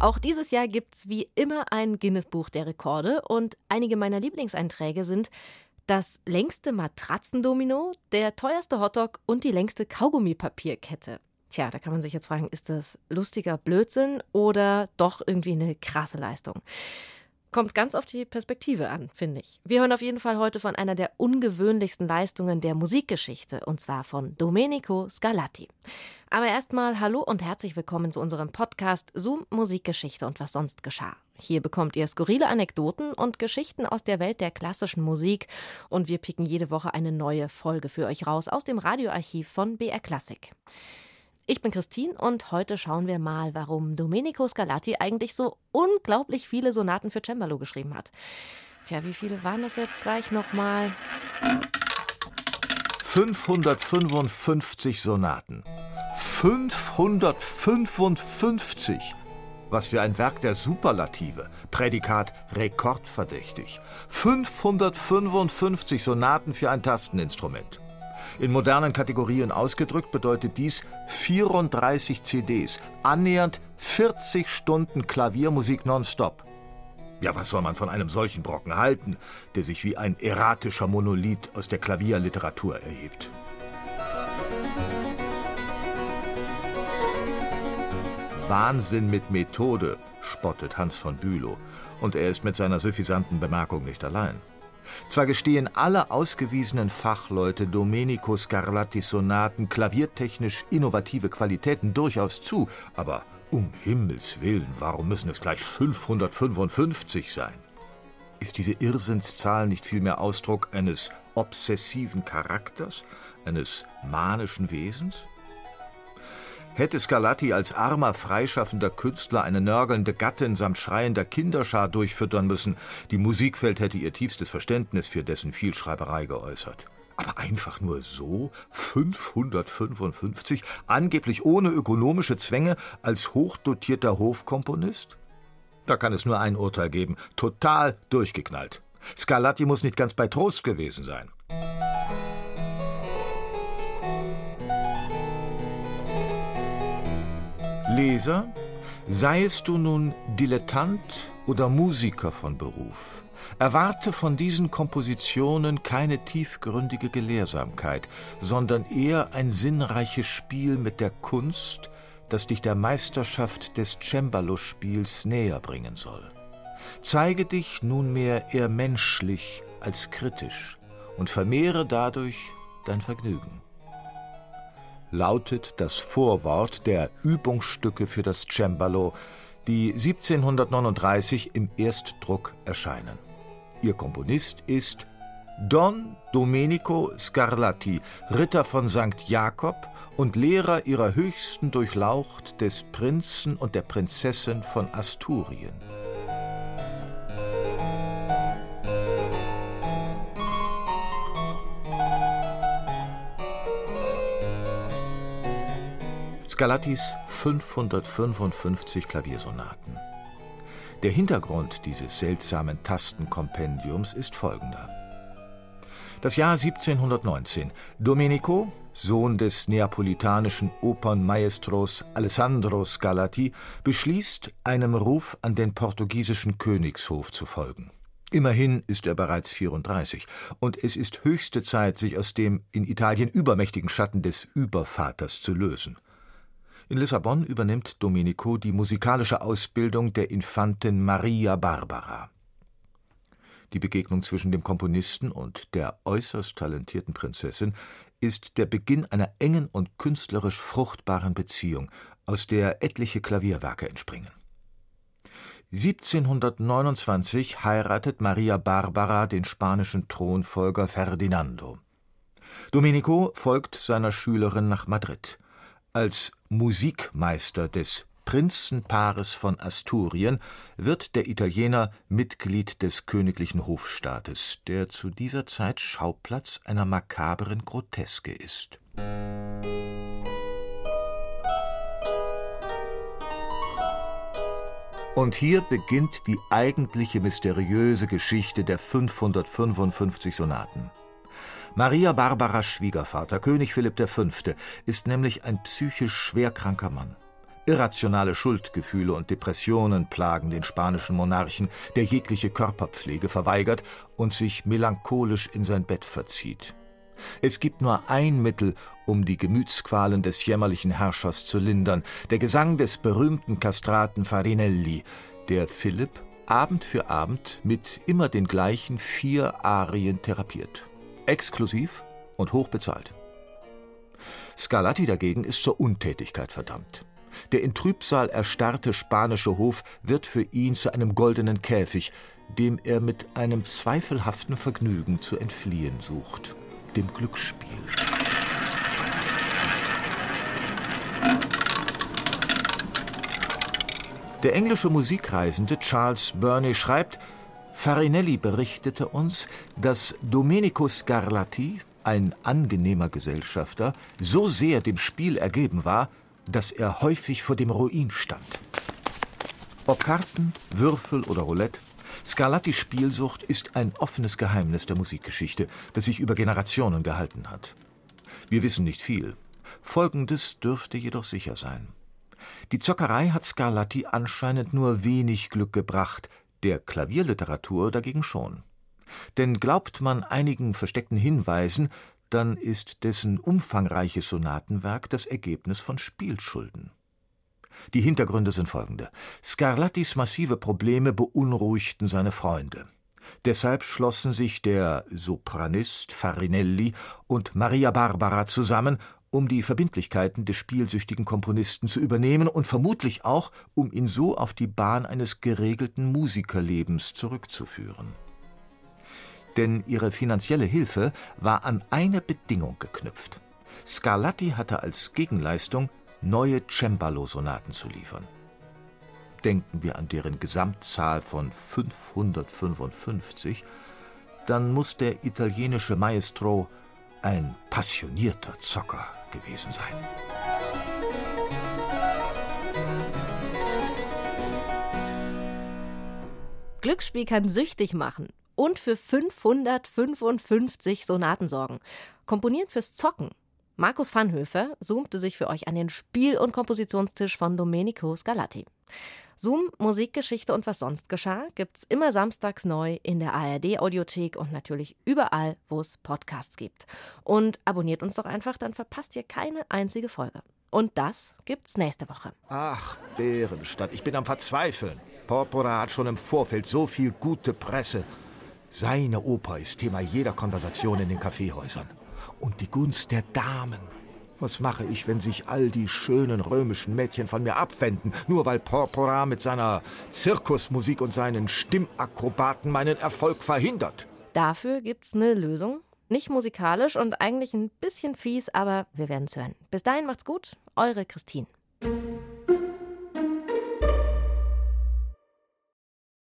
Auch dieses Jahr gibt's wie immer ein Guinness-Buch der Rekorde und einige meiner Lieblingseinträge sind das längste Matratzendomino, der teuerste Hotdog und die längste Kaugummipapierkette. Tja, da kann man sich jetzt fragen, ist das lustiger Blödsinn oder doch irgendwie eine krasse Leistung? Kommt ganz auf die Perspektive an, finde ich. Wir hören auf jeden Fall heute von einer der ungewöhnlichsten Leistungen der Musikgeschichte, und zwar von Domenico Scarlatti. Aber erstmal hallo und herzlich willkommen zu unserem Podcast Zoom Musikgeschichte und was sonst geschah. Hier bekommt ihr skurrile Anekdoten und Geschichten aus der Welt der klassischen Musik und wir picken jede Woche eine neue Folge für euch raus aus dem Radioarchiv von BR Classic. Ich bin Christine und heute schauen wir mal, warum Domenico Scarlatti eigentlich so unglaublich viele Sonaten für Cembalo geschrieben hat. Tja, wie viele waren das jetzt gleich nochmal? 555 Sonaten. 555! Was für ein Werk der Superlative. Prädikat rekordverdächtig. 555 Sonaten für ein Tasteninstrument. In modernen Kategorien ausgedrückt bedeutet dies 34 CDs, annähernd 40 Stunden Klaviermusik nonstop. Ja, was soll man von einem solchen Brocken halten, der sich wie ein erratischer Monolith aus der Klavierliteratur erhebt? Wahnsinn mit Methode, spottet Hans von Bülow. Und er ist mit seiner suffisanten Bemerkung nicht allein. Zwar gestehen alle ausgewiesenen Fachleute Domenico Scarlattis Sonaten klaviertechnisch innovative Qualitäten durchaus zu, aber um Himmels willen, warum müssen es gleich 555 sein? Ist diese Irrsinnszahl nicht vielmehr Ausdruck eines obsessiven Charakters, eines manischen Wesens? Hätte Scarlatti als armer, freischaffender Künstler eine nörgelnde Gattin samt schreiender Kinderschar durchfüttern müssen, die Musikwelt hätte ihr tiefstes Verständnis für dessen Vielschreiberei geäußert. Aber einfach nur so? 555? Angeblich ohne ökonomische Zwänge als hochdotierter Hofkomponist? Da kann es nur ein Urteil geben. Total durchgeknallt. Scarlatti muss nicht ganz bei Trost gewesen sein. Leser, seiest du nun Dilettant oder Musiker von Beruf, erwarte von diesen Kompositionen keine tiefgründige Gelehrsamkeit, sondern eher ein sinnreiches Spiel mit der Kunst, das dich der Meisterschaft des Cembalo-Spiels näher bringen soll. Zeige dich nunmehr eher menschlich als kritisch und vermehre dadurch dein Vergnügen lautet das Vorwort der Übungsstücke für das Cembalo, die 1739 im Erstdruck erscheinen. Ihr Komponist ist Don Domenico Scarlatti, Ritter von St. Jakob und Lehrer ihrer höchsten Durchlaucht des Prinzen und der Prinzessin von Asturien. Scarlattis 555 Klaviersonaten. Der Hintergrund dieses seltsamen Tastenkompendiums ist folgender. Das Jahr 1719. Domenico, Sohn des neapolitanischen Opernmaestros Alessandro Scarlatti, beschließt, einem Ruf an den portugiesischen Königshof zu folgen. Immerhin ist er bereits 34 und es ist höchste Zeit, sich aus dem in Italien übermächtigen Schatten des Übervaters zu lösen. In Lissabon übernimmt Domenico die musikalische Ausbildung der Infantin Maria Barbara. Die Begegnung zwischen dem Komponisten und der äußerst talentierten Prinzessin ist der Beginn einer engen und künstlerisch fruchtbaren Beziehung, aus der etliche Klavierwerke entspringen. 1729 heiratet Maria Barbara den spanischen Thronfolger Ferdinando. Domenico folgt seiner Schülerin nach Madrid. Als Musikmeister des Prinzenpaares von Asturien wird der Italiener Mitglied des königlichen Hofstaates, der zu dieser Zeit Schauplatz einer makabren Groteske ist. Und hier beginnt die eigentliche mysteriöse Geschichte der 555 Sonaten. Maria Barbaras Schwiegervater, König Philipp V., ist nämlich ein psychisch schwerkranker Mann. Irrationale Schuldgefühle und Depressionen plagen den spanischen Monarchen, der jegliche Körperpflege verweigert und sich melancholisch in sein Bett verzieht. Es gibt nur ein Mittel, um die Gemütsqualen des jämmerlichen Herrschers zu lindern, der Gesang des berühmten Kastraten Farinelli, der Philipp Abend für Abend mit immer den gleichen vier Arien therapiert. Exklusiv und hochbezahlt. Scarlatti dagegen ist zur Untätigkeit verdammt. Der in Trübsal erstarrte spanische Hof wird für ihn zu einem goldenen Käfig, dem er mit einem zweifelhaften Vergnügen zu entfliehen sucht, dem Glücksspiel. Der englische Musikreisende Charles Burney schreibt, Farinelli berichtete uns, dass Domenico Scarlatti, ein angenehmer Gesellschafter, so sehr dem Spiel ergeben war, dass er häufig vor dem Ruin stand. Ob Karten, Würfel oder Roulette, Scarlattis Spielsucht ist ein offenes Geheimnis der Musikgeschichte, das sich über Generationen gehalten hat. Wir wissen nicht viel. Folgendes dürfte jedoch sicher sein. Die Zockerei hat Scarlatti anscheinend nur wenig Glück gebracht, der Klavierliteratur dagegen schon. Denn glaubt man einigen versteckten Hinweisen, dann ist dessen umfangreiches Sonatenwerk das Ergebnis von Spielschulden. Die Hintergründe sind folgende. Scarlattis massive Probleme beunruhigten seine Freunde. Deshalb schlossen sich der Sopranist Farinelli und Maria Barbara zusammen, um die Verbindlichkeiten des spielsüchtigen Komponisten zu übernehmen und vermutlich auch, um ihn so auf die Bahn eines geregelten Musikerlebens zurückzuführen denn ihre finanzielle Hilfe war an eine Bedingung geknüpft. Scarlatti hatte als Gegenleistung neue Cembalo-Sonaten zu liefern. Denken wir an deren Gesamtzahl von 555, dann muss der italienische Maestro ein passionierter Zocker gewesen sein. Glücksspiel kann süchtig machen und für 555 Sonaten sorgen. Komponiert fürs Zocken. Markus Vanhöfer zoomte sich für euch an den Spiel- und Kompositionstisch von Domenico Scarlatti. Zoom, Musikgeschichte und was sonst geschah, gibt's immer samstags neu in der ARD-Audiothek und natürlich überall, wo es Podcasts gibt. Und abonniert uns doch einfach, dann verpasst ihr keine einzige Folge. Und das gibt's nächste Woche. Ach, Bärenstadt, ich bin am Verzweifeln. Porpora hat schon im Vorfeld so viel gute Presse. Seine Oper ist Thema jeder Konversation in den Kaffeehäusern. Und die Gunst der Damen. Was mache ich, wenn sich all die schönen römischen Mädchen von mir abwenden, nur weil Porpora mit seiner Zirkusmusik und seinen Stimmakrobaten meinen Erfolg verhindert? Dafür gibt's eine Lösung. Nicht musikalisch und eigentlich ein bisschen fies, aber wir werden's hören. Bis dahin macht's gut, eure Christine.